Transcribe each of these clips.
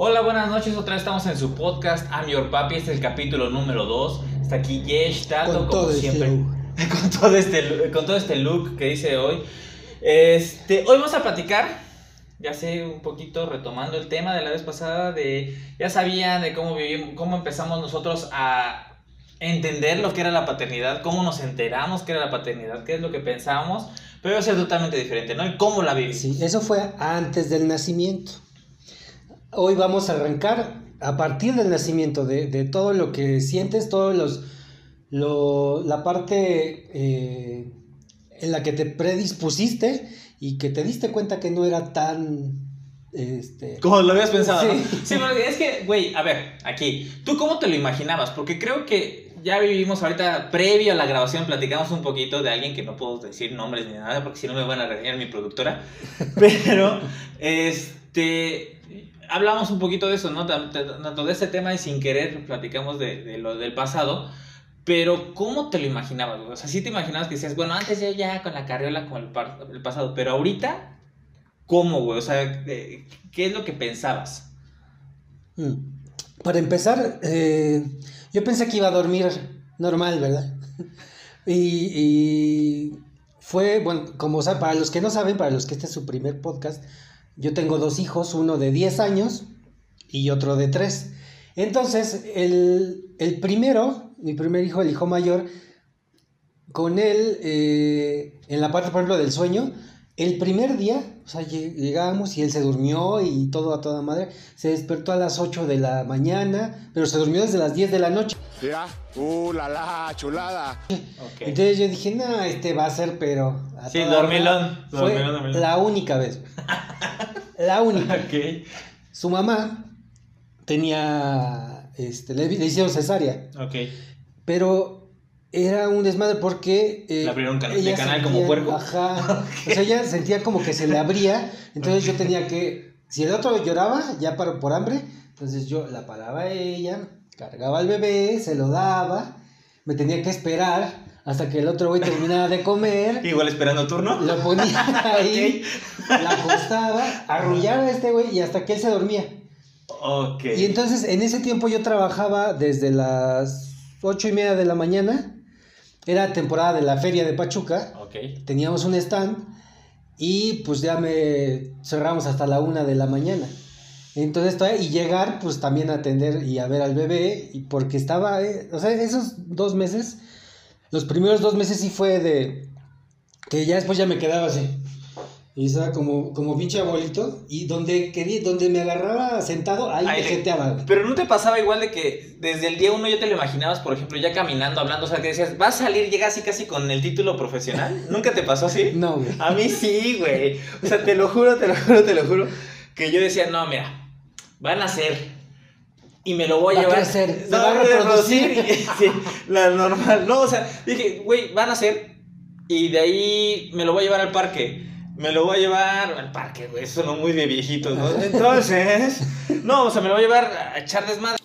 Hola, buenas noches. Otra vez estamos en su podcast I'm Your Papi. Este es el capítulo número 2. Está aquí Yesh, Tato, como este siempre. look. con, todo este, con todo este look que dice hoy. Este, hoy vamos a platicar, ya sé, un poquito retomando el tema de la vez pasada, de, ya sabían de cómo vivimos, cómo empezamos nosotros a entender lo que era la paternidad, cómo nos enteramos que era la paternidad, qué es lo que pensamos, pero ser totalmente diferente, ¿no? Y cómo la vivimos. Sí, eso fue antes del nacimiento. Hoy vamos a arrancar a partir del nacimiento, de, de todo lo que sientes, todos los, lo- la parte eh, en la que te predispusiste y que te diste cuenta que no era tan... Este, Como lo habías pensado, ¿no? Sí. Sí, porque es que, güey, a ver, aquí, ¿tú cómo te lo imaginabas? Porque creo que ya vivimos ahorita, previo a la grabación, platicamos un poquito de alguien que no puedo decir nombres ni nada, porque si no me van a regañar mi productora. Pero, este, hablamos un poquito de eso, ¿no? Tanto de este tema y sin querer platicamos de, lo del pasado. Pero, ¿cómo te lo imaginabas? O sea, sí te imaginabas que decías, bueno, antes yo ya con la carriola con el, pasado, pero ahorita, ¿cómo, güey? O sea, de- ¿qué es lo que pensabas? mm. Para empezar, eh, yo pensé que iba a dormir normal, ¿verdad? Y, fue, bueno, como sa- para los que no saben, para los que este es su primer podcast, yo tengo dos hijos, uno de 10 años y otro de 3. Entonces, el, el primero, mi primer hijo, el hijo mayor, con él, eh, en la parte, por ejemplo, del sueño, el primer día, o sea, lle- llegábamos y él se durmió y todo a toda madre, se despertó a las 8 de la mañana, pero se durmió desde las 10 de la noche. Mira, uh, la la, chulada. Entonces yo dije, no, este va a ser, pero... a Sí, dormilón, madre". Fue dormilón, dormilón. la única vez. la única. ok, Su mamá tenía, este, le, le hicieron cesárea, ok. pero era un desmadre porque... eh, Le abrieron can- de canal como puerco. Ajá. O sea, ella sentía como que se le abría, entonces yo tenía que, si el otro lloraba, ya para, por hambre, entonces yo la paraba a ella, cargaba al bebé, se lo daba, me tenía que esperar hasta que el otro güey terminara de comer. Igual esperando turno. Lo ponía ahí, la acostaba, arrullaba a este güey y hasta que él se dormía. Ok. Y entonces en ese tiempo yo trabajaba desde las ocho y media de la mañana. Era temporada de la feria de Pachuca. Ok. Teníamos un stand y pues ya me cerramos hasta la una de la mañana. Entonces, y llegar, pues también a atender y a ver al bebé, y porque estaba, eh, o sea, esos dos meses, los primeros dos meses sí fue de, que ya después ya me quedaba así, y estaba como, como pinche abuelito, y donde quería, donde me agarraba sentado, ahí Ahí me jeteaba. Pero no te pasaba igual de que desde el día uno ya te lo imaginabas, por ejemplo, ya caminando, hablando, o sea, que decías, vas a salir, llegas así casi con el título profesional. ¿Nunca te pasó así? No, güey. A mí sí, güey. O sea, te lo juro, te lo juro, te lo juro. Que yo decía, no, mira, van a ser. Y me lo voy a Va a llevar. crecer, se No, va a reproducir. y- sí, la normal. No, o sea, dije, güey, van a ser. Y de ahí me lo voy a llevar al parque. Me lo voy a llevar al parque, güey. Eso no muy de viejitos, ¿no? Entonces, no, o sea, me lo voy a llevar a echar desmadre.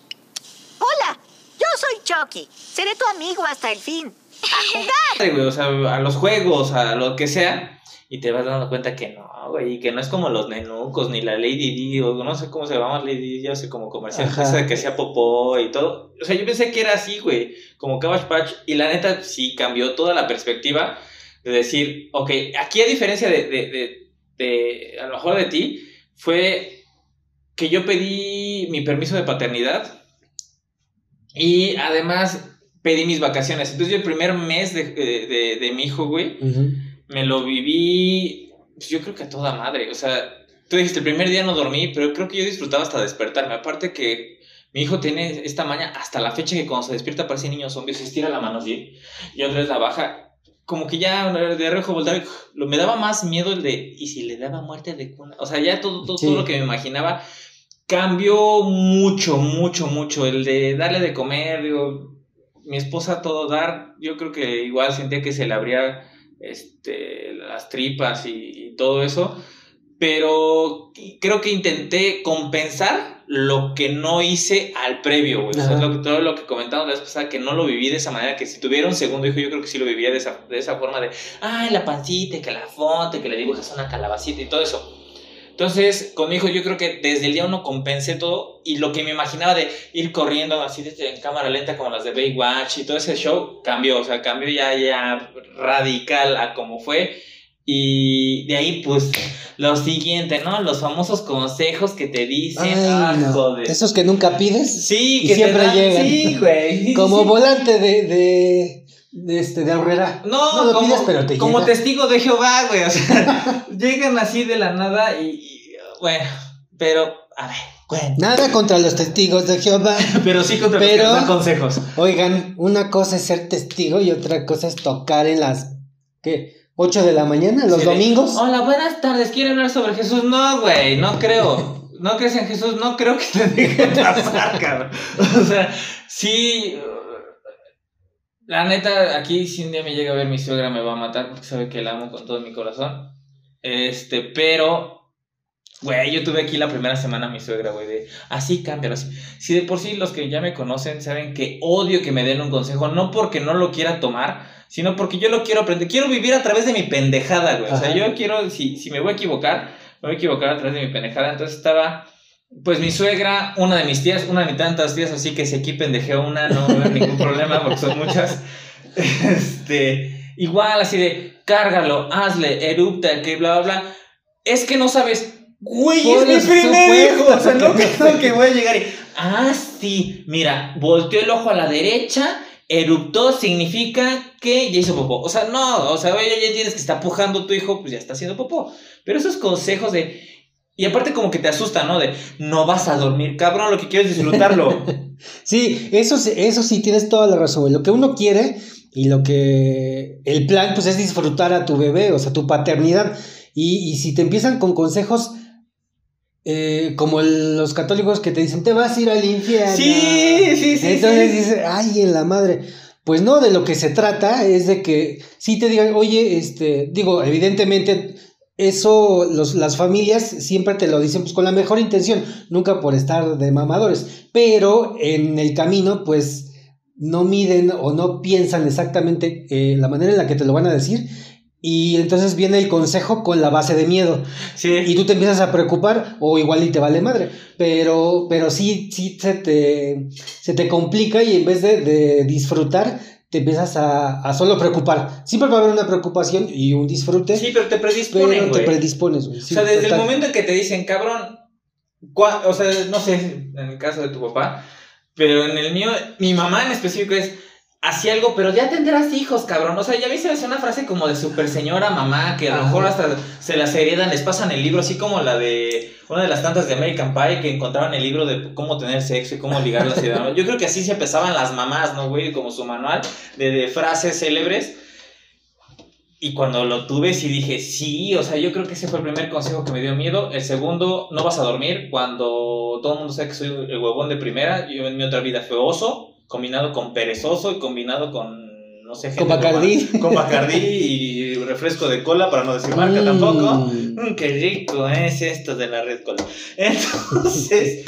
Hola, yo soy Chucky. Seré tu amigo hasta el fin. A jugar. güey, o sea, a los juegos, a lo que sea, y te vas dando cuenta que no, güey, que no es como los nenucos, ni la Lady Di, o no sé cómo se llama Lady Di, yo sé como comercial, esa que hacía popó y todo. O sea, yo pensé que era así, güey, como Cabbage Patch, y la neta sí cambió toda la perspectiva de decir, ok, aquí a diferencia de, de, de, de a lo mejor de ti, fue que yo pedí mi permiso de paternidad y además pedí mis vacaciones. Entonces yo el primer mes de, de, de- de mi hijo, güey. Me lo viví, pues, yo creo que a toda madre. O sea, tú dijiste, el primer día no dormí, pero creo que yo disfrutaba hasta despertarme. Aparte que mi hijo tiene esta maña hasta la fecha que cuando se despierta parece niño zombie, se estira la mano así y otra vez la baja. Como que ya de reojo lo, me daba más miedo el de, ¿y si le daba muerte de cuna? O sea, ya todo, todo, Sí. todo lo que me imaginaba cambió mucho, mucho, mucho. El de darle de comer, digo, mi esposa todo dar, yo creo que igual sentía que se le abría este, las tripas y, y todo eso, pero creo que intenté compensar lo que no hice al previo, güey. O sea, lo que- todo lo que comentamos la vez pasada, que no lo viví de esa manera, que si tuviera un segundo hijo, yo creo que sí lo vivía de esa, de esa forma de, ay, la pancita, que la foto, que le dibujas una calabacita y todo eso. Entonces, con mi hijo yo creo que desde el día uno compensé todo y lo que me imaginaba de ir corriendo así desde en cámara lenta como las de Baywatch y todo ese show cambió, o sea, cambió ya, ya radical a como fue. Y de ahí, pues, lo siguiente, ¿no? Los famosos consejos que te dicen. Ay, ah, no. joder. Esos que nunca pides. Sí, y que siempre dan- llegan. Sí, güey. Como volante de, de, de, este, de ahorrera. No, lo como, pides, pero te como llega. testigo de Jehová, güey. O sea, llegan así de la nada y, y, bueno, pero, a ver, bueno. Nada contra los testigos de Jehová. Pero sí contra los que dan consejos. Oigan, una cosa es ser testigo y otra cosa es tocar en las, ¿qué? ¿8 de la mañana? ¿Los Sí, domingos? Hola, buenas tardes. ¿Quiere hablar sobre Jesús? No, güey, no creo. No crees en Jesús, no creo que te deje pasar, cabrón. O sea, sí. La neta, aquí si un día me llega a ver mi suegra me va a matar porque sabe que la amo con todo mi corazón. Este, pero. Güey, yo tuve aquí la primera semana a mi suegra, güey, de así cámbialo así. Si de por sí los que ya me conocen saben que odio que me den un consejo, no porque no lo quiera tomar, sino porque yo lo quiero aprender. Quiero vivir a través de mi pendejada, güey. O sea, yo quiero, si, si me voy a equivocar, me voy a equivocar a través de mi pendejada. Entonces estaba, pues mi suegra, una de mis tías, una de mis tantas tías, así que si aquí pendejeo una, no veo ningún problema porque son muchas. Este, igual así de, cárgalo, hazle, erupta, que bla, bla, bla. Es que no sabes. Güey, Por es mi primer hijo. O sea, no creo que voy a llegar y. Ah, sí. Mira, volteó el ojo a la derecha, eruptó, significa que ya hizo popó. O sea, no, o sea, oye, ya entiendes que está pujando tu hijo, pues ya está haciendo popó. Pero esos consejos de. Y aparte, como que te asusta, ¿no? De no vas a dormir, cabrón, lo que quiero es disfrutarlo. Sí, eso, sí- eso sí tienes toda la razón. Lo que uno quiere y lo que el plan pues es disfrutar a tu bebé, o sea, tu paternidad. Y, y si te empiezan con consejos eh, como el- los católicos que te dicen, te vas a ir al infierno. Sí, sí, sí, Entonces sí. dices, ay, en la madre. Pues no, de lo que se trata es de que sí te digan, oye, este, digo, evidentemente eso los, las familias siempre te lo dicen pues con la mejor intención, nunca por estar de mamadores, pero en el camino pues no miden o no piensan exactamente eh, la manera en la que te lo van a decir y entonces viene el consejo con la base de miedo Sí. y tú te empiezas a preocupar o igual y te vale madre, pero, pero sí, sí se te, se te complica y en vez de, de disfrutar te empiezas a, a solo preocupar. Siempre va a haber una preocupación y un disfrute, Sí, pero te pero predisponen, te predispones, güey. O sea, desde el momento en que te dicen, cabrón, o sea, no sé, en el caso de tu papá, pero en el mío, mi mamá en específico es, hacía algo, pero ya tendrás hijos, cabrón. O sea, ya hace una frase como de super señora mamá, que a lo mejor hasta se las heredan, les pasan el libro, así como la de una de las tantas de American Pie que encontraban el libro de cómo tener sexo y cómo ligar las ideas. Yo creo que así se empezaban las mamás, ¿no, güey? Como su manual de, de frases célebres. Y cuando lo tuve, sí dije, sí, o sea, yo creo que ese fue el primer consejo que me dio miedo. El segundo, no vas a dormir cuando todo el mundo sabe que soy el huevón de primera. Yo en mi otra vida fue oso, combinado con perezoso y combinado con, no sé, Con gente Bacardí. Con Bacardí y refresco de cola, para no decir marca Mm. tampoco. Mm, qué rico es esto de la red cola. Entonces,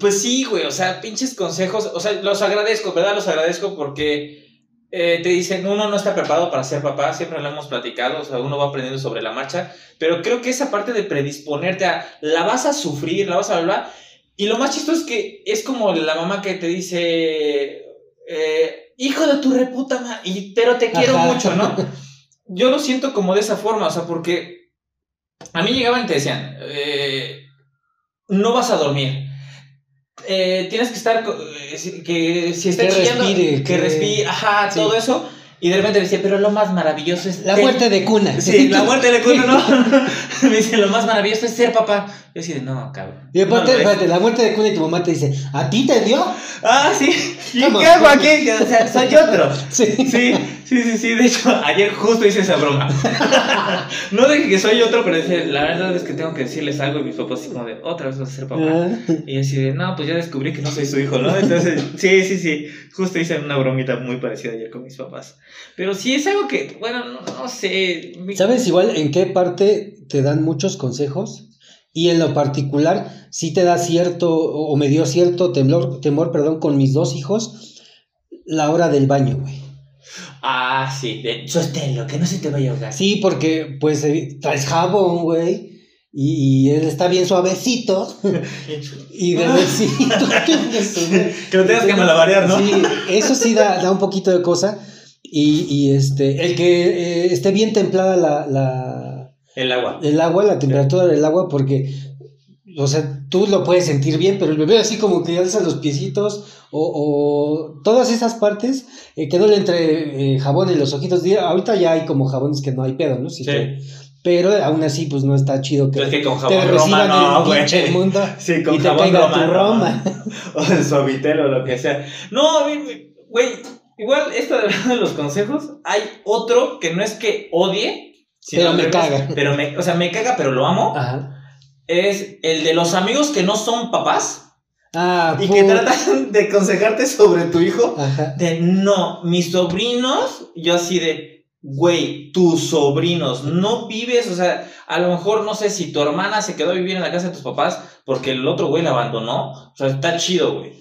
pues sí, güey, o sea, pinches consejos, o sea, los agradezco, ¿verdad? Los agradezco porque eh, te dicen, uno no está preparado para ser papá, siempre lo hemos platicado, o sea, uno va aprendiendo sobre la marcha, pero creo que esa parte de predisponerte a, la vas a sufrir, la vas a hablar, y lo más chistoso es que es como la mamá que te dice, eh, hijo de tu reputa y pero te quiero Ajá. mucho, ¿no? Yo lo siento como de esa forma, o sea, porque a mí llegaban y te decían, eh, no vas a dormir. Eh, tienes que estar, que si está Que chillando, respire, que que- respire, ajá, Sí. todo eso. Y de repente me decía, pero lo más maravilloso es... La muerte de cuna. Sí, la muerte de cuna, ¿no? me dice, lo más maravilloso es ser papá. Yo así de, no, cabrón. Y aparte, No lo es". espérate, la muerte de cuna y tu mamá te dice, ¿a ti te dio? Ah, sí. ¿Y ¿Cómo? qué hago aquí? O sea, soy otro. Sí. Sí, sí, sí, sí. De hecho, ayer justo hice esa broma. no de que soy otro, pero decía, la verdad es que tengo que decirles algo. Y mis papás, así como de, otra vez vas a ser papá. Ah. Y así de, no, pues ya descubrí que no soy su hijo, ¿no? Entonces, sí, sí, sí. Justo hice una bromita muy parecida ayer con mis papás. Pero sí es algo que, bueno, no, no sé. mi- ¿Sabes igual en qué parte te dan muchos consejos? Y en lo particular, sí te da cierto, o me dio cierto temor, temor, perdón, con mis dos hijos, la hora del baño, güey. Ah, sí. De, sosténlo, que no se te vaya a ahogar. Sí, porque pues eh, traes jabón, güey. y, y él está bien suavecito y bebecito. que lo tengas que malabarear, ¿no? Sí, eso sí da, da un poquito de cosa. Y, y este, el que eh, esté bien templada la, la, El agua. el agua, la temperatura del agua, porque, o sea, tú lo puedes sentir bien, pero el bebé así como que alza los piecitos o, o todas esas partes, eh, que no le entre eh, jabón en los ojitos. Ahorita ya hay como jabones que no hay pedo, ¿no? Sí, Sí. pero aún así, pues no está chido que, es que con te jabón reciban Roma no, el mundo Sí, con y te jabón caiga Roma. tu no. Roma. O el suavitel o lo que sea. No, a mí, me- güey, igual esto de los consejos, hay otro que no es que odie, sino Pero me revés, caga. Pero me, o sea, me caga, pero lo amo. Ajá. Es el de los amigos que no son papás Ah, y que tratan de aconsejarte sobre tu hijo. Ajá. De no, mis sobrinos, yo así de, güey, tus sobrinos, no vives, o sea, a lo mejor no sé si tu hermana se quedó a vivir en la casa de tus papás porque el otro güey la abandonó, o sea, está chido, güey.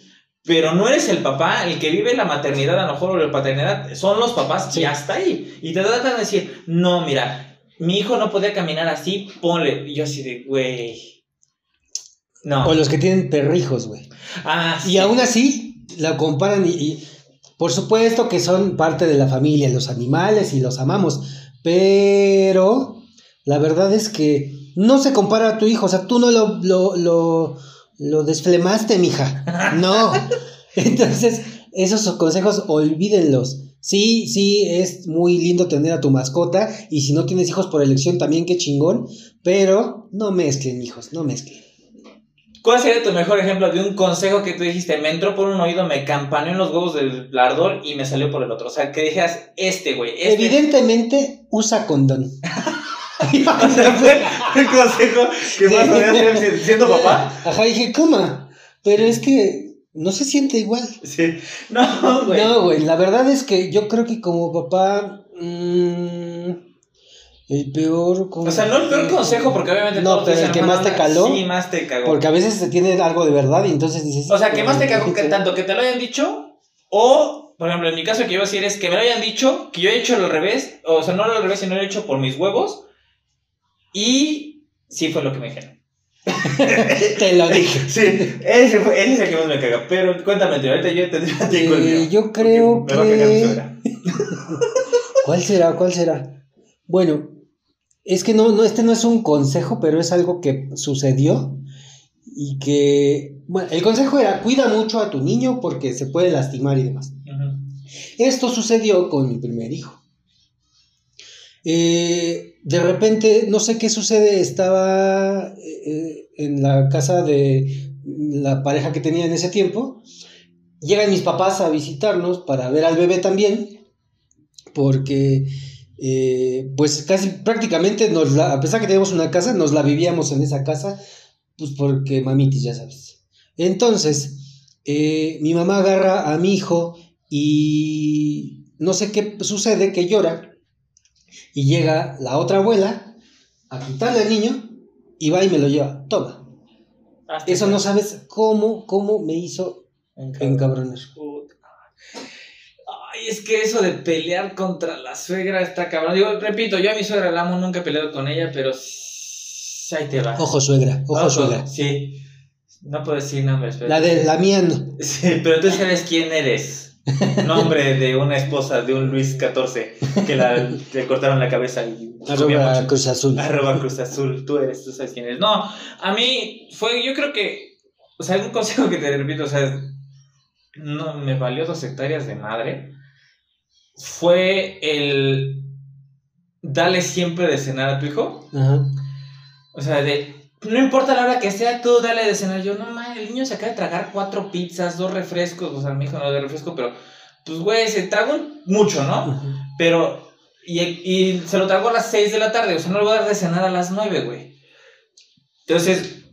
Pero no eres el papá, el que vive la maternidad a lo mejor o la paternidad, son los papás Sí. y hasta ahí. Y te tratan de decir, no, mira, mi hijo no podía caminar así, ponle. Y yo así de, güey. No. O los que tienen perrijos, güey. Ah, Y aún así, la comparan y, y por supuesto que son parte de la familia, los animales y los amamos, pero la verdad es que no se compara a tu hijo, o sea, tú no lo, lo, lo, lo desflemaste, mija, no. Entonces, esos consejos, olvídenlos. Sí, sí, es muy lindo tener a tu mascota y si no tienes hijos por elección también, qué chingón, pero no mezclen hijos, no mezclen. ¿Cuál sería tu mejor ejemplo de un consejo que tú dijiste? Me entró por un oído, me campaneó en los huevos del ardor y me salió por el otro. O sea, que dijeras, este, güey. Este. Evidentemente, usa condón. O sea, fue el consejo que más ser siendo papá. Ajá, dije, coma. Pero es que no se siente igual. Sí. No, güey. No, güey, la verdad es que yo creo que como papá. mm, el peor. O sea, no el peor consejo, porque obviamente No, pero el que más te caló. Sí, más te cagó. Porque a veces se tiene algo de verdad y entonces dices. O sea, que más te cago cagó que tanto que te lo hayan dicho, o, por ejemplo, en mi caso que yo voy a decir es que me lo hayan dicho, que yo he hecho al revés, o sea, no al revés, sino lo he hecho por mis huevos, y sí fue lo que me dijeron. Te lo dije. Sí, ese, fue, ese es el que más me caga. Pero cuéntame, tío, ahorita yo te digo el Eh, mío. yo creo a que-. ¿Cuál será? ¿Cuál será? Bueno, es que no, no, este no es un consejo, pero es algo que sucedió y que, bueno, el consejo era cuida mucho a tu niño porque se puede lastimar y demás. Esto sucedió con mi primer hijo. Eh, de repente, no sé qué sucede, estaba eh, en la casa de la pareja que tenía en ese tiempo. Llegan mis papás a visitarnos para ver al bebé también, porque eh, pues casi prácticamente nos la, a pesar que teníamos una casa, nos la vivíamos en esa casa, pues porque mamitis, ya sabes. Entonces, eh, mi mamá agarra a mi hijo y no sé qué sucede, que llora, y llega la otra abuela a quitarle al niño y va y me lo lleva. Toma. Eso no sabes cómo, cómo me hizo encabronar. Puta. Es que eso de pelear contra la suegra está cabrón. Digo, repito, yo a mi suegra la amo, nunca he peleado con ella, pero ahí te va. Ojo suegra, ojo Ojo, suegra. Sí. No puedo decir nombres, pero. La de la mía no. Sí, pero tú sabes quién eres. Nombre de una esposa de un Luis XIV que la, le cortaron la cabeza y Arroba. Cruz Azul. Arroba Cruz Azul, tú eres, tú sabes quién eres. No, a mí fue, yo creo que, o sea, un consejo que te repito, o sea, no me valió dos hectáreas de madre. Fue el darle siempre de cenar a tu hijo. Ajá. O sea, de, no importa la hora que sea, tú dale de cenar. Yo, no mames, el niño se acaba de tragar cuatro pizzas, dos refrescos. O sea, mi hijo no de refresco, pero, pues, güey, se tragó mucho, ¿no? Pero, y, y se lo tragó a las 6 de la tarde, o sea, no le voy a dar de cenar a las 9, güey. Entonces,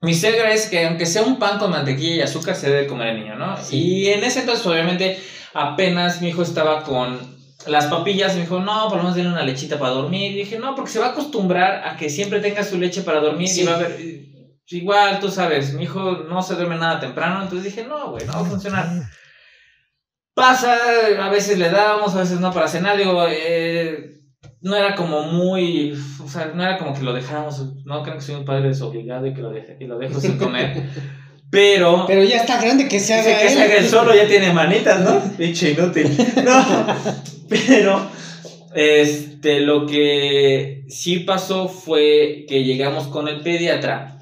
mi suegra es que aunque sea un pan con mantequilla y azúcar, se debe comer el niño, ¿no? Sí. Y en ese entonces, obviamente, apenas mi hijo estaba con las papillas, me dijo, no, por lo menos denle una lechita para dormir. Y dije, no, porque se va a acostumbrar a que siempre tenga su leche para dormir Sí. y va a ver. Igual, tú sabes, mi hijo no se duerme nada temprano, entonces dije, no, güey, no va a funcionar. Pasa, a veces le dábamos, a veces no para cenar. Digo, eh, no era como muy, o sea, no era como que lo dejáramos, no creo que soy un padre desobligado y que lo, deje, y lo dejo sin comer, pero... Pero ya está grande que se haga que él. se haga el solo, ya tiene manitas, ¿no? Pinche inútil. No, pero este, lo que sí pasó fue que llegamos con el pediatra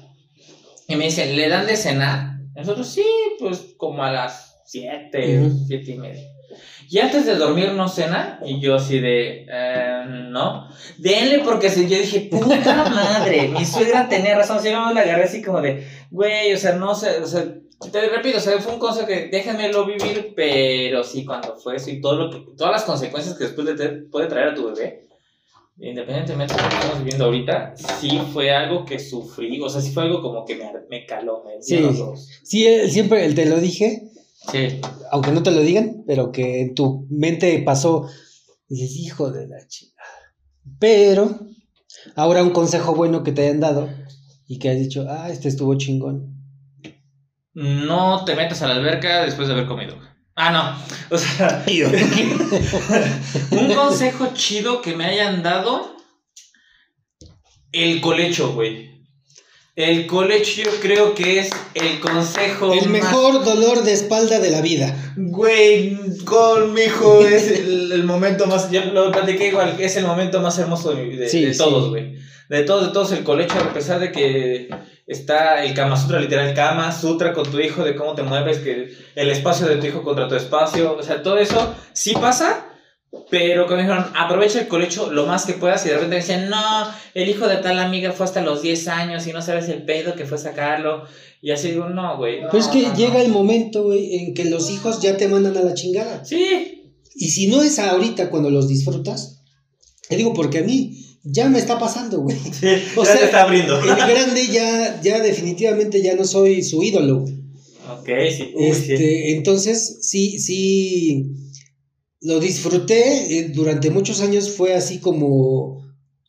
y me dicen, ¿le dan de cenar? Nosotros sí, pues como a las 7, Ujú. 7 y media. Y antes de dormir no cena, y yo así de, eh, no, denle porque si yo dije, puta madre, mi suegra tenía razón, si yo me la agarré así como de, güey, o sea, no sé, o sea, te repito, o sea, fue un consejo que déjenmelo vivir, pero sí, cuando fue eso y todo lo que, todas las consecuencias que después de te puede traer a tu bebé, independientemente de lo que estamos viviendo ahorita, sí fue algo que sufrí, o sea, sí fue algo como que me, me caló, me Sí. los dos. Sí, él siempre te lo dije, Sí. aunque no te lo digan, pero que en tu mente pasó. Y dices, hijo de la chingada. Pero, ahora un consejo bueno que te hayan dado y que has dicho, ah, este estuvo chingón. No te metas a la alberca después de haber comido. Ah, no. O sea, un consejo chido que me hayan dado. El colecho, güey. El colecho yo creo que es el consejo El más- mejor dolor de espalda de la vida. Güey, con mi hijo es el, el momento más. Yo lo platiqué igual, es el momento más hermoso de, mi- de- Sí, de sí. todos, güey. De todos, de todos, el colecho, a pesar de que está el Kama Sutra, literal, Kama Sutra con tu hijo, de cómo te mueves, que el espacio de tu hijo contra tu espacio, o sea, todo eso sí pasa. Pero que me dijeron, aprovecha el colecho lo más que puedas y de repente dicen, no, el hijo de tal amiga fue hasta los 10 años y no sabes el pedo que fue sacarlo. Y así digo, no, güey. no, Pero es que no, no". llega el momento, güey, en que los hijos ya te mandan a la chingada. Sí, Y si no es ahorita cuando los disfrutas, te digo porque a mí ya me está pasando, güey. Sí, O ya sea, te está abriendo. El grande ya, ya definitivamente ya no soy su ídolo. güey. Ok, sí. Uy, Este, sí. Entonces, sí, sí, lo disfruté. eh, durante muchos años fue así como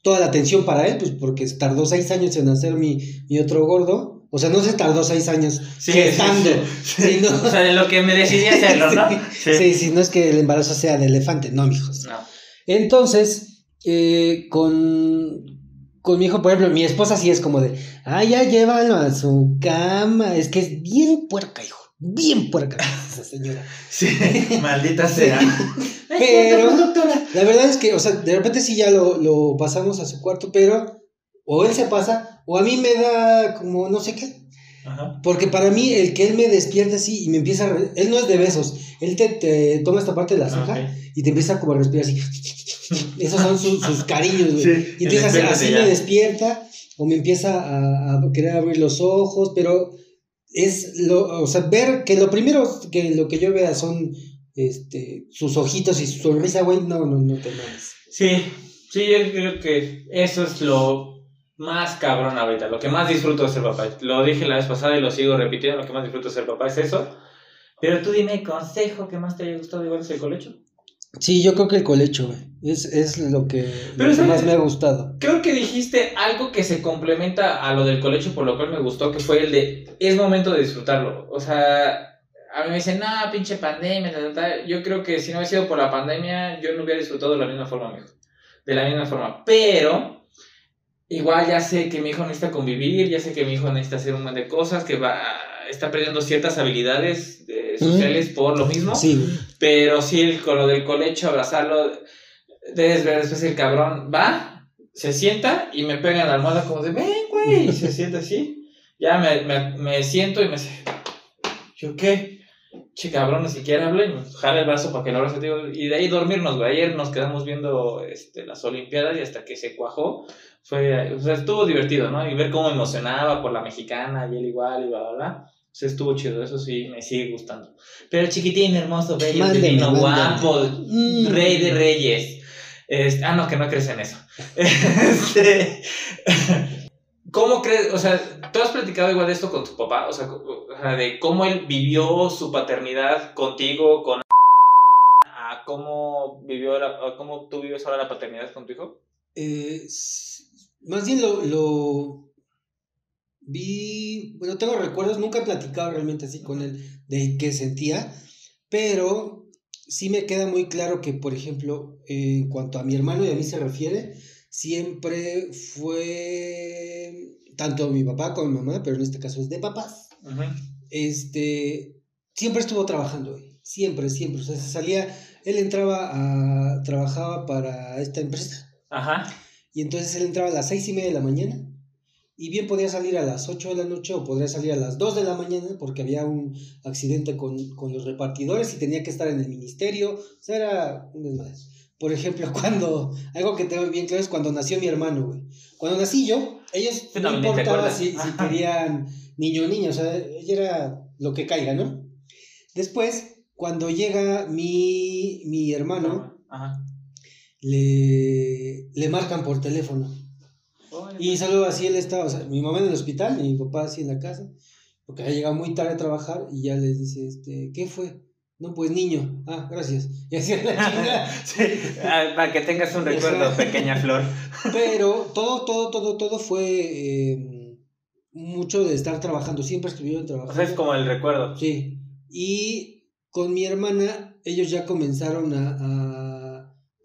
toda la atención para él, pues porque tardó seis años en hacer mi, mi otro gordo. O sea, no se tardó seis años Sí, gestando. sí, sí. sino- O sea, de lo que me decidí hacerlo, ¿no? Sí, sí, no es que el embarazo sea de elefante, no, mijos. No. Entonces, eh, con, con mi hijo, por ejemplo, mi esposa sí es como de, ah, ya llévalo a su cama. Es que es bien puerca, hijo. Bien puerca esa señora. Sí, maldita sea. Pero la verdad es que, o sea, de repente sí ya lo, lo pasamos a su cuarto, pero o él se pasa, o a mí me da como no sé qué. Ajá. Porque para mí, el que él me despierte así y me empieza a. Él no es de besos. Él te, te toma esta parte de la ceja Ok. y te empieza como a respirar así. Esos son sus, sus cariños, güey. Sí, y así, despiértate así ya. me despierta o me empieza a, a querer abrir los ojos, pero es lo. O sea, ver que lo primero que lo que yo vea son este sus ojitos y su sonrisa, güey. No, no, no te mames. Sí, sí, yo creo que eso es lo más cabrón ahorita, lo que más disfruto de ser papá. Lo dije la vez pasada y lo sigo repitiendo, lo que más disfruto de ser papá es eso. Pero tú dime, consejo que más te haya gustado igual es el colecho. Sí, yo creo que el colecho, güey. Es, es lo que, más me ha gustado. Creo que dijiste algo que se complementa a lo del colecho, por lo cual me gustó, que fue el de, es momento de disfrutarlo. O sea, a mí me dicen, no, pinche pandemia, tal, tal". yo creo que si no hubiera sido por la pandemia, yo no hubiera disfrutado de la misma forma, mi hijo. De la misma forma. Pero, igual ya sé que mi hijo necesita convivir, ya sé que mi hijo necesita hacer un montón de cosas, que va, está perdiendo ciertas habilidades eh, sociales por lo mismo. Sí. Pero sí, el, con lo del colecho, abrazarlo, debes ver después el cabrón va, se sienta y me pega en la almohada como de, ven, güey, y se sienta así. Ya me, me, me siento y me dice, ¿yo qué? Che, cabrón, ni siquiera me jala el brazo para que lo abrace. Y de ahí dormirnos, güey. Ayer nos quedamos viendo este, las Olimpiadas y hasta que se cuajó, fue, o sea, estuvo divertido, ¿no? Y ver cómo emocionaba por la mexicana y él igual y bla, bla, bla. Sea, estuvo chido, eso sí, me sigue gustando. Pero chiquitín, hermoso, bello, Mándeme, divino, mándeme. guapo, Mm. rey de reyes. Este, ah, no, que no crees en eso. Este, ¿Cómo crees? O sea, ¿tú has platicado igual de esto con tu papá? O sea, de cómo él vivió su paternidad contigo, con a cómo vivió la, cómo tú vives ahora la paternidad con tu hijo. Eh, más bien lo, lo vi, bueno, tengo recuerdos, nunca he platicado realmente así con él de qué sentía, pero sí me queda muy claro que, por ejemplo, en cuanto a mi hermano y a mí se refiere, siempre fue tanto mi papá como mi mamá, pero en este caso es de papás. Este, siempre estuvo trabajando. Siempre, siempre. O sea, se salía, él entraba a, trabajaba para esta empresa. Ajá. Y entonces él entraba a las seis y media de la mañana. Y bien podía salir a las 8 de la noche o podría salir a las 2 de la mañana porque había un accidente con, con los repartidores y tenía que estar en el ministerio. O sea, era un desmadre. Por ejemplo, cuando, algo que tengo bien claro es cuando nació mi hermano, güey. Cuando nací yo, ellos Sí, no importaba si, querían niño o niña, o sea, ella era lo que caiga, ¿no? Después, cuando llega mi, mi hermano, Ajá. le, le marcan por teléfono. Y solo así él estaba, o sea, mi mamá en el hospital y mi papá así en la casa, porque había llegado muy tarde a trabajar y ya les dice, este, ¿qué fue? No, pues niño. Ah, gracias. Y así la chingada. Sí, ah, para que tengas un recuerdo, pequeña flor. Pero todo, todo, todo, todo fue eh, mucho de estar trabajando. Siempre estuvieron O trabajando. sea, es como el recuerdo. Sí. Y con mi hermana, ellos ya comenzaron a, a,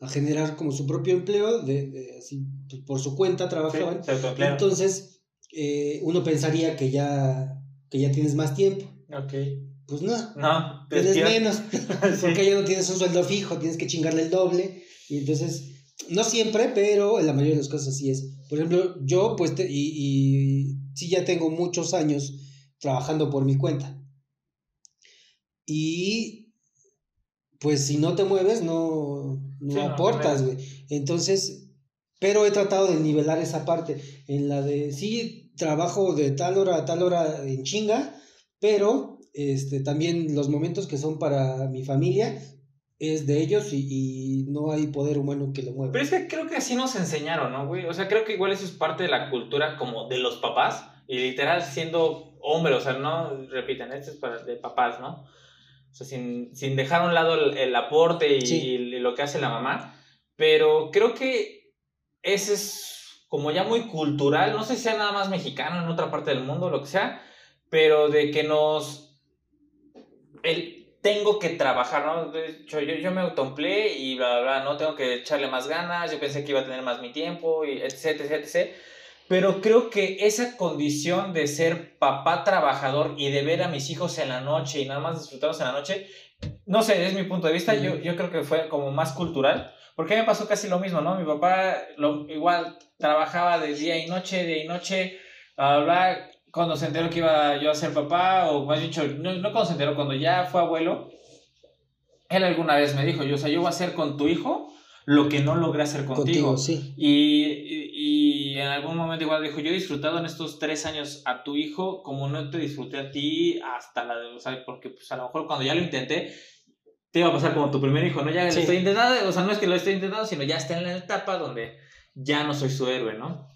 a generar como su propio empleo, de, de así, pues, por su cuenta Sí, trabajaban. autoemplea. Entonces, eh, uno pensaría que ya, que ya tienes más tiempo. Ok. Pues no, No, tienes menos. Sí. Porque ya no tienes un sueldo fijo, tienes que chingarle el doble. Y entonces, no siempre, pero en la mayoría de las cosas así es. Por ejemplo, yo, pues, te- y, y sí ya tengo muchos años trabajando por mi cuenta. Y pues si no te mueves, no, no Sí, aportas, no. güey. Entonces, pero he tratado de nivelar esa parte. En la de, sí, trabajo de tal hora a tal hora en chinga, pero este, también los momentos que son para mi familia es de ellos y, y no hay poder humano que lo mueva. Pero es que creo que así nos enseñaron, ¿no, güey? O sea, creo que igual eso es parte de la cultura como de los papás. Y literal siendo hombre, o sea, no, repiten, esto es para de papás, ¿no? O sea, sin, sin dejar a un lado el, el aporte y, Sí. y lo que hace la mamá. Pero creo que ese es como ya muy cultural. No sé si sea nada más mexicano en otra parte del mundo, lo que sea. Pero de que nos... El, tengo que trabajar, ¿no? De hecho, yo, yo me autoempleé y bla, bla, bla, no tengo que echarle más ganas, yo pensé que iba a tener más mi tiempo, y etc, etc, etc. Pero creo que esa condición de ser papá trabajador y de ver a mis hijos en la noche y nada más disfrutarlos en la noche, no sé, es mi punto de vista, yo, yo creo que fue como más cultural, porque a mí me pasó casi lo mismo, ¿no? Mi papá lo, igual trabajaba de día y noche, día y noche, bla, cuando se enteró que iba yo a ser papá, o más dicho, no, no cuando se enteró, cuando ya fue abuelo, él alguna vez me dijo, yo, o sea, yo voy a hacer con tu hijo lo que no logré hacer contigo. Contigo, sí. Y, y, y en algún momento igual dijo, yo he disfrutado en estos tres años a tu hijo como no te disfruté a ti hasta la de, o sea, porque pues a lo mejor cuando ya lo intenté, te iba a pasar como tu primer hijo, ¿no? Ya Sí. lo estoy intentando, o sea, no es que lo estoy intentando, sino ya está en la etapa donde ya no soy su héroe, ¿no?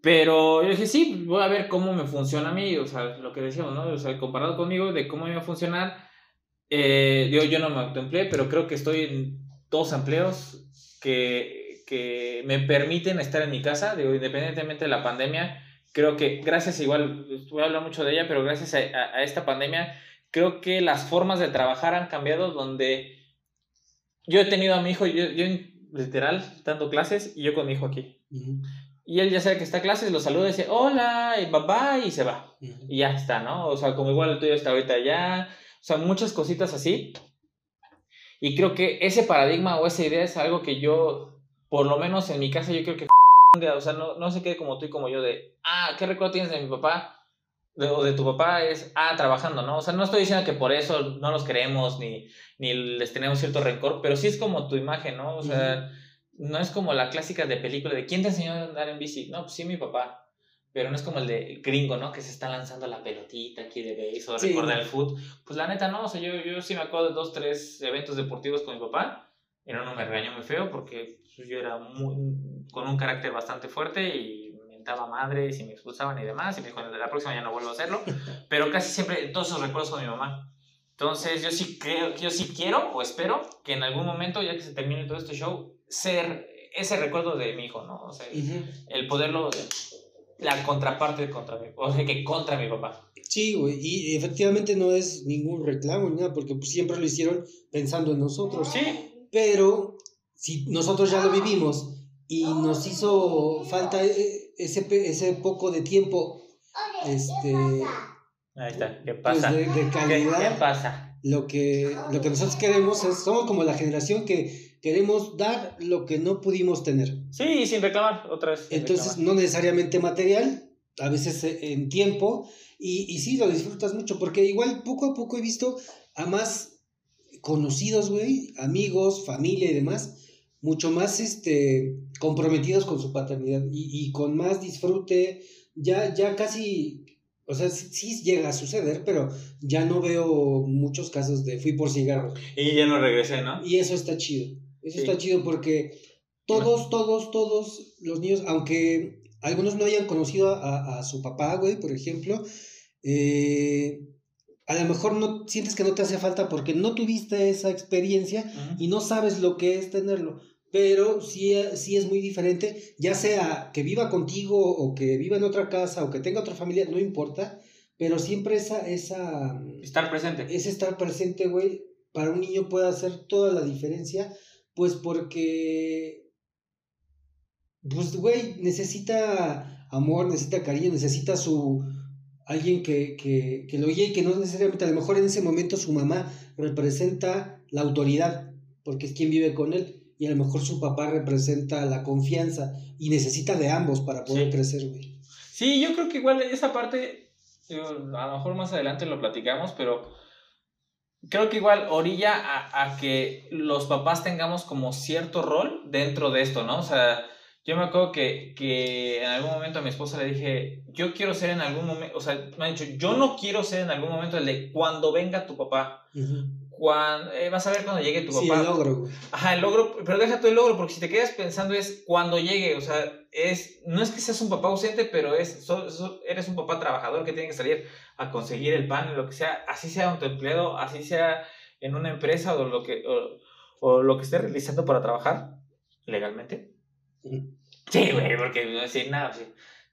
Pero yo dije, sí, voy a ver cómo me funciona a mí, o sea, lo que decíamos, ¿no? O sea, comparado conmigo, de cómo me va a funcionar. Eh, yo, yo no me autoempleé, pero creo que estoy en dos empleos que, que me permiten estar en mi casa, digo, independientemente de la pandemia. Creo que gracias, igual, voy a hablar mucho de ella, pero gracias a, a- a esta pandemia, creo que las formas de trabajar han cambiado donde yo he tenido a mi hijo, yo, yo literal, dando clases y yo con mi hijo aquí. Ujú, Y él ya sabe que está a clases, lo saluda y dice, hola, y bye bye, y se va. ujú. Y ya está, ¿no? O sea, como igual el tuyo está ahorita ya. O sea, muchas cositas así. Y creo que ese paradigma o esa idea es algo que yo, por lo menos en mi casa, yo creo que... O sea, no, no se quede como tú y como yo de, ah, ¿qué recuerdo tienes de mi papá? De- o de tu papá es, ah, trabajando, ¿no? O sea, no estoy diciendo que por eso no los queremos ni, ni les tenemos cierto rencor, pero sí es como tu imagen, ¿no? O sea, no es como la clásica de película de ¿quién te enseñó a andar en bici? No, pues sí, mi papá. Pero no es como el de el gringo, ¿no? Que se está lanzando la pelotita aquí de base o Sí. recordar el fútbol. Pues la neta, no. O sea, yo, yo sí me acuerdo de dos, tres eventos deportivos con mi papá. Y no, no me regañó muy feo porque pues, yo era muy- con un carácter bastante fuerte y me mentaba madres y me expulsaban y demás. Y me dijo, la próxima ya no vuelvo a hacerlo. Pero casi siempre, todos esos recuerdos con mi mamá. Entonces, yo sí creo, yo sí quiero o espero que en algún momento, ya que se termine todo este show, ser ese recuerdo de mi hijo, ¿no? O sea, Ujú. el poderlo la contraparte contra mi, o sea, que contra mi papá. Sí, güey, y efectivamente no es ningún reclamo ni nada, porque pues, siempre lo hicieron pensando en nosotros. Sí, Pero si nosotros ya lo vivimos y nos hizo falta e- ese, pe- ese poco de tiempo, este, ahí está, ¿qué pues pasa? de, de ¿Qué, qué calidad, pasa? Lo que, lo que nosotros queremos es, somos como la generación que queremos dar lo que no pudimos tener. Sí, sin reclamar, otra vez. Entonces, reclamar. no necesariamente material, a veces eh, en tiempo, y, y sí lo disfrutas mucho, porque igual poco a poco he visto a más conocidos, güey, amigos, familia y demás, mucho más este, comprometidos con su paternidad y, y con más disfrute, ya, ya casi, o sea, sí, sí llega a suceder, pero ya no veo muchos casos de fui por cigarros. Y ya no regresé, ¿no? Y eso está chido. Eso Sí. está chido porque todos, todos, todos los niños, aunque algunos no hayan conocido a, a su papá, güey, por ejemplo, eh, a lo mejor no sientes que no te hace falta porque no tuviste esa experiencia y no sabes lo que es tenerlo. Pero sí, sí es muy diferente, ya sea que viva contigo o que viva en otra casa o que tenga otra familia, no importa, pero siempre esa, esa, Estar presente. ese estar presente, güey, para un niño puede hacer toda la diferencia, pues porque, pues, güey, necesita amor, necesita cariño, necesita su, alguien que, que, que lo guíe y que no necesariamente, a lo mejor en ese momento su mamá representa la autoridad, porque es quien vive con él, y a lo mejor su papá representa la confianza, y necesita de ambos para poder Sí. crecer, güey. Sí, yo creo que igual esa parte, a lo mejor más adelante lo platicamos, pero creo que igual orilla a, a que los papás tengamos como cierto rol dentro de esto, ¿no? O sea, yo me acuerdo que, que en algún momento a mi esposa le dije, yo quiero ser en algún momento, o sea, me ha dicho, yo no quiero ser en algún momento el de cuando venga tu papá, cuando, eh, vas a ver cuando llegue tu Sí, papá. el logro. Ajá, el logro, pero deja tú el logro, porque si te quedas pensando es cuando llegue, o sea, es, no es que seas un papá ausente, pero es, so- so- eres un papá trabajador que tiene que salir a conseguir el pan, lo que sea, así sea un empleado, así sea en una empresa o lo que, o, o lo que esté realizando para trabajar legalmente. Sí, güey, porque no decir nada, sí.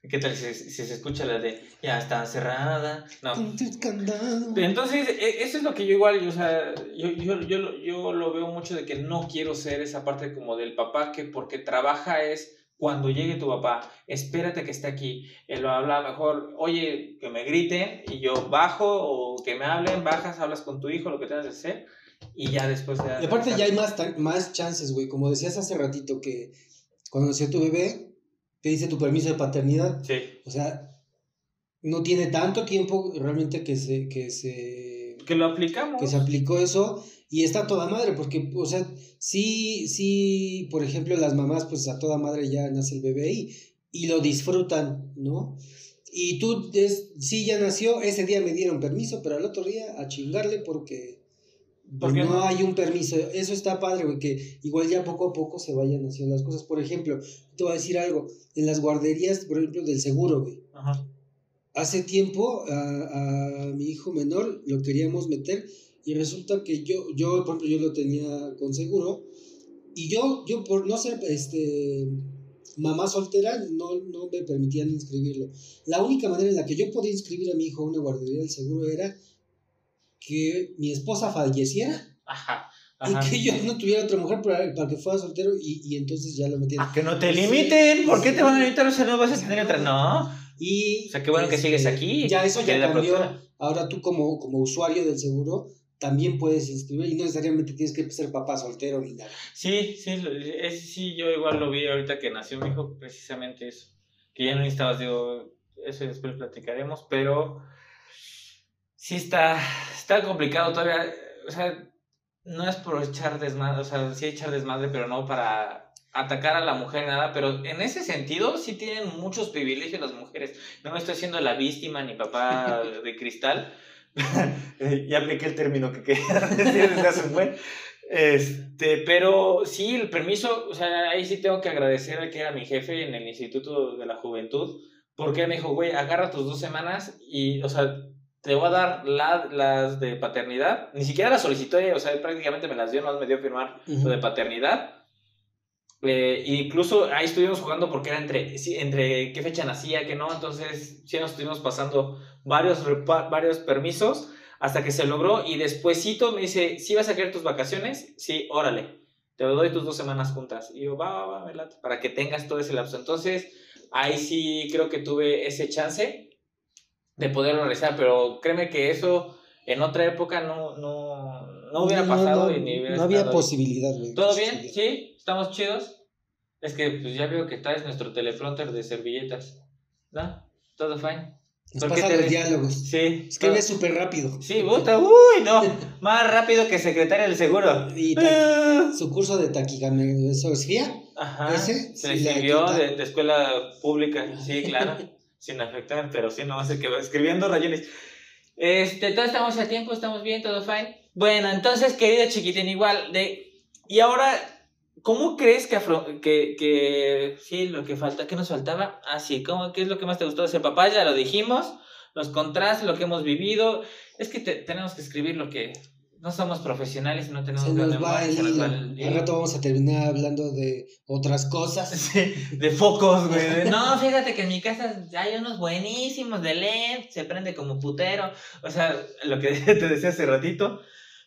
¿Qué tal si, si se escucha la de ya está cerrada? No. Entonces, e- eso es lo que yo igual, o sea, yo, yo, yo, lo- yo lo veo mucho de que no quiero ser esa parte como del papá que porque trabaja es cuando llegue tu papá, espérate que esté aquí. Él lo habla mejor, oye, que me griten y yo bajo o que me hablen, bajas, hablas con tu hijo, lo que tengas que hacer y ya después de... Y aparte ya hay más, más chances, güey. Como decías hace ratito que cuando nació tu bebé, te dice tu permiso de paternidad. Sí, O sea, no tiene tanto tiempo realmente que se, que se, que lo aplicamos. que se aplicó eso. Y está a toda madre, porque, o sea, sí, sí, por ejemplo, las mamás, pues a toda madre ya nace el bebé y, y lo disfrutan, ¿no? Y tú, es, sí, ya nació, ese día me dieron permiso, pero al otro día a chingarle porque ¿Por qué no, no? hay un permiso. Eso está padre, güey, que igual ya poco a poco se vayan haciendo las cosas. Por ejemplo, te voy a decir algo, en las guarderías, por ejemplo, del seguro, güey. Ajá. Hace tiempo a, a mi hijo menor lo queríamos meter y resulta que yo, yo, por ejemplo, yo lo tenía con seguro y yo, yo por no ser este, mamá soltera no, no me permitían inscribirlo. La única manera en la que yo podía inscribir a mi hijo a una guardería del seguro era que mi esposa falleciera Ajá. Ajá. y que yo no tuviera otra mujer para, para que fuera soltero y, y entonces ya lo. A que no te limiten, ¿por qué te van a limitar? O sea, no vas a tener otra, no. Y, O sea, qué bueno que sigues aquí, Ya eso ya cambió. Ahora tú como, como usuario del seguro también puedes inscribir y no necesariamente tienes que ser papá soltero ni nada. Sí, sí, ese sí, yo igual lo vi ahorita que nació mi hijo, precisamente eso. Que ya no necesitabas, digo, eso después platicaremos, pero sí está, está complicado todavía. O sea, no es por echar desmadre, o sea, sí echar desmadre, pero no para atacar a la mujer, nada, pero en ese sentido sí tienen muchos privilegios las mujeres. No me estoy haciendo la víctima ni papá de cristal. ya apliqué el término que quería decir desde hace un buen. Este, pero sí, el permiso, o sea, ahí sí tengo que agradecer al que era mi jefe en el Instituto de la Juventud, porque él me dijo, güey, agarra tus dos semanas y, o sea, te voy a dar la- las de paternidad. Ni siquiera las solicité, o sea, prácticamente me las dio, no me dio a firmar lo de paternidad. Eh, incluso ahí estuvimos jugando porque era entre, entre qué fecha nacía, qué no. Entonces, sí nos estuvimos pasando varios, varios permisos hasta que se logró. Y despuésito me dice, ¿sí vas a querer tus vacaciones? Sí, órale. Te doy tus dos semanas juntas. Y yo, va, va, va, me late", para que tengas todo ese lapso. Entonces, ahí sí creo que tuve ese chance de poderlo realizar. Pero créeme que eso en otra época no, no, no hubiera No, pasado no, y ni hubiera no había posibilidad, güey. ¿Todo bien? ¿Sí? ¿Estamos chidos? Es que pues ya veo que traes nuestro teleprompter de servilletas. ¿No? ¿Todo fine? Nos ¿Por qué pasa los ves? diálogos. Sí. Escribe súper rápido. Sí, puta, uy, no. Más rápido que secretaria del seguro. Y Ah. su curso de taquigrafía. Ajá. ¿Ese? Se Sí, le escribió de, de escuela pública. Sí, claro. sin afectar, pero sí, no sé que va escribiendo rayones. Este, todos estamos a tiempo, estamos bien, todo fine. Bueno, entonces, querida chiquitín, igual, de. Y ahora, ¿cómo crees que, afro- que, que sí, lo que falta, qué nos faltaba? Ah, sí, ¿cómo, ¿qué es lo que más te gustó de ser papá? Ya lo dijimos, los contrastes, lo que hemos vivido. Es que te- tenemos que escribir lo que. No somos profesionales y no tenemos Se nos va memoria, el se nos hilo. va el. Al rato vamos a terminar hablando de otras cosas. Sí, de focos, güey. No, fíjate que en mi casa hay unos buenísimos de LED, se prende como putero. O sea, lo que te decía hace ratito.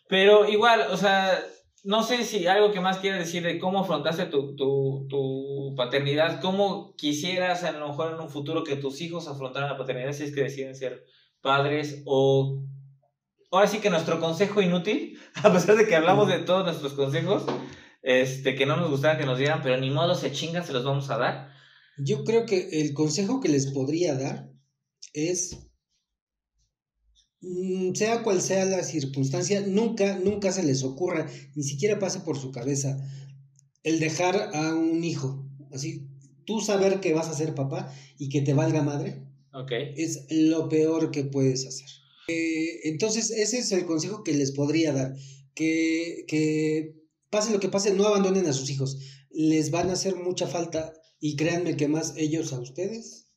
Pero igual, o sea, no sé si algo que más quieres decir de cómo afrontaste tu, tu, tu paternidad, cómo quisieras a lo mejor en un futuro que tus hijos afrontaran la paternidad si es que deciden ser padres o... Ahora sí que nuestro consejo inútil, a pesar de que hablamos de todos nuestros consejos, este, que no nos gustaba que nos dieran, pero ni modo se chingan, se los vamos a dar. Yo creo que el consejo que les podría dar es, mm, sea cual sea la circunstancia, nunca, nunca se les ocurra, ni siquiera pase por su cabeza el dejar a un hijo. Así, tú saber que vas a ser papá y que te valga madre, es lo peor que puedes hacer. Eh, entonces, ese es el consejo que les podría dar. Que, que pase lo que pase, no abandonen a sus hijos. Les van a hacer mucha falta y créanme que más ellos a ustedes.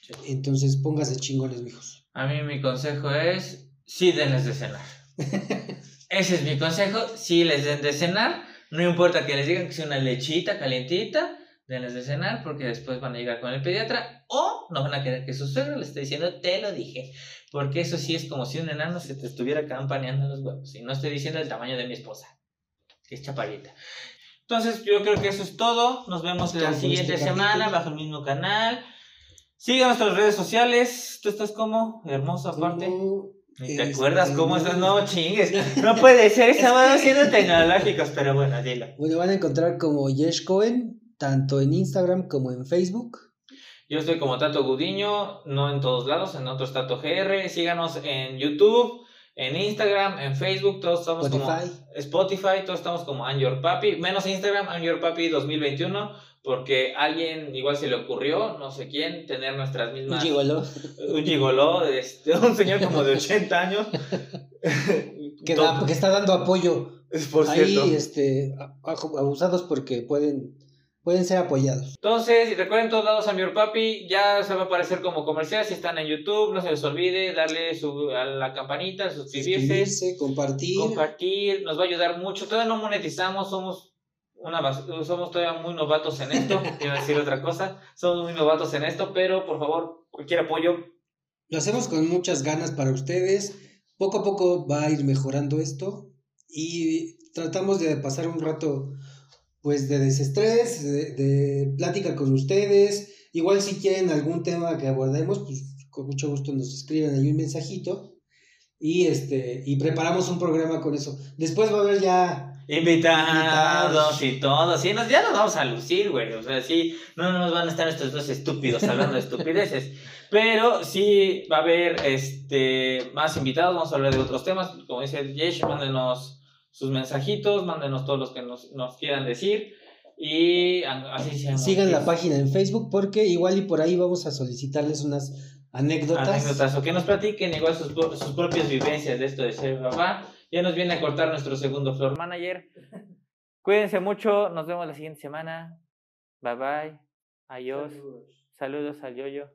Sí. Entonces, póngase chingones, mijos. A mí mi consejo es, sí denles de cenar. Ese es mi consejo, sí les den de cenar. No importa que les digan que sea una lechita calientita, denles de cenar porque después van a llegar con el pediatra o no van a querer que su suegro le esté diciendo, te lo dije. Porque eso sí es como si un enano se te estuviera campaneando en los huevos. Y no estoy diciendo el tamaño de mi esposa, que es chaparrita. Entonces yo creo que eso es todo. Nos vemos la siguiente este semana bajo el mismo canal. Sigan nuestras redes sociales. ¿Tú estás como? Hermoso aparte. Te este, acuerdas cómo estás, no. no chingues. No puede ser, estamos siendo tecnológicos, pero bueno, dilo. Bueno, van a encontrar como Yesh Cohen, tanto en Instagram como en Facebook. Yo estoy como Tato Gudiño, no en todos lados, en otros Tato GR. Síganos en YouTube, en Instagram, en Facebook, todos estamos Spotify. como Spotify, todos estamos como I'm Your Papi, menos Instagram, I'm Your Papi 2021, porque alguien igual se le ocurrió, no sé quién, tener nuestras Un mismas. gigolo. Un gigoló, este, un señor como de 80 años. Que, da- que está dando apoyo Es por ahí, cierto. este, abusados porque pueden, pueden ser apoyados. Entonces, recuerden todos lados a mi papi, ya se va a aparecer como comercial si están en YouTube, no se les olvide darle su, a la campanita, suscribirse, Suscribirse, compartir. compartir, nos va a ayudar mucho. Todavía no monetizamos, somos una somos todavía muy novatos en esto, a decir otra cosa, somos muy novatos en esto, pero por favor, cualquier apoyo, Lo hacemos con muchas ganas para ustedes. Poco a poco va a ir mejorando esto y tratamos de pasar un rato pues de desestrés, de, de plática con ustedes. Igual si quieren algún tema que abordemos, pues con mucho gusto nos escriben ahí un mensajito. Y este y preparamos un programa con eso. Después va a haber ya invitados y todo, sí, nos, ya nos vamos a lucir, güey, o sea, sí, no nos van a estar estos dos estúpidos hablando de estupideces, pero sí va a haber este, más invitados, vamos a hablar de otros temas, como dice Yesh, mándenos sus mensajitos, mándenos todos los que nos, nos quieran decir, y así seamos. sigan la página en Facebook porque igual y por ahí vamos a solicitarles unas anécdotas. anécdotas o que nos platiquen igual sus, sus propias vivencias de esto de ser papá. Ya nos viene a cortar nuestro segundo floor manager. Cuídense mucho, nos vemos la siguiente semana. Bye bye. Adiós. Saludos al yoyo.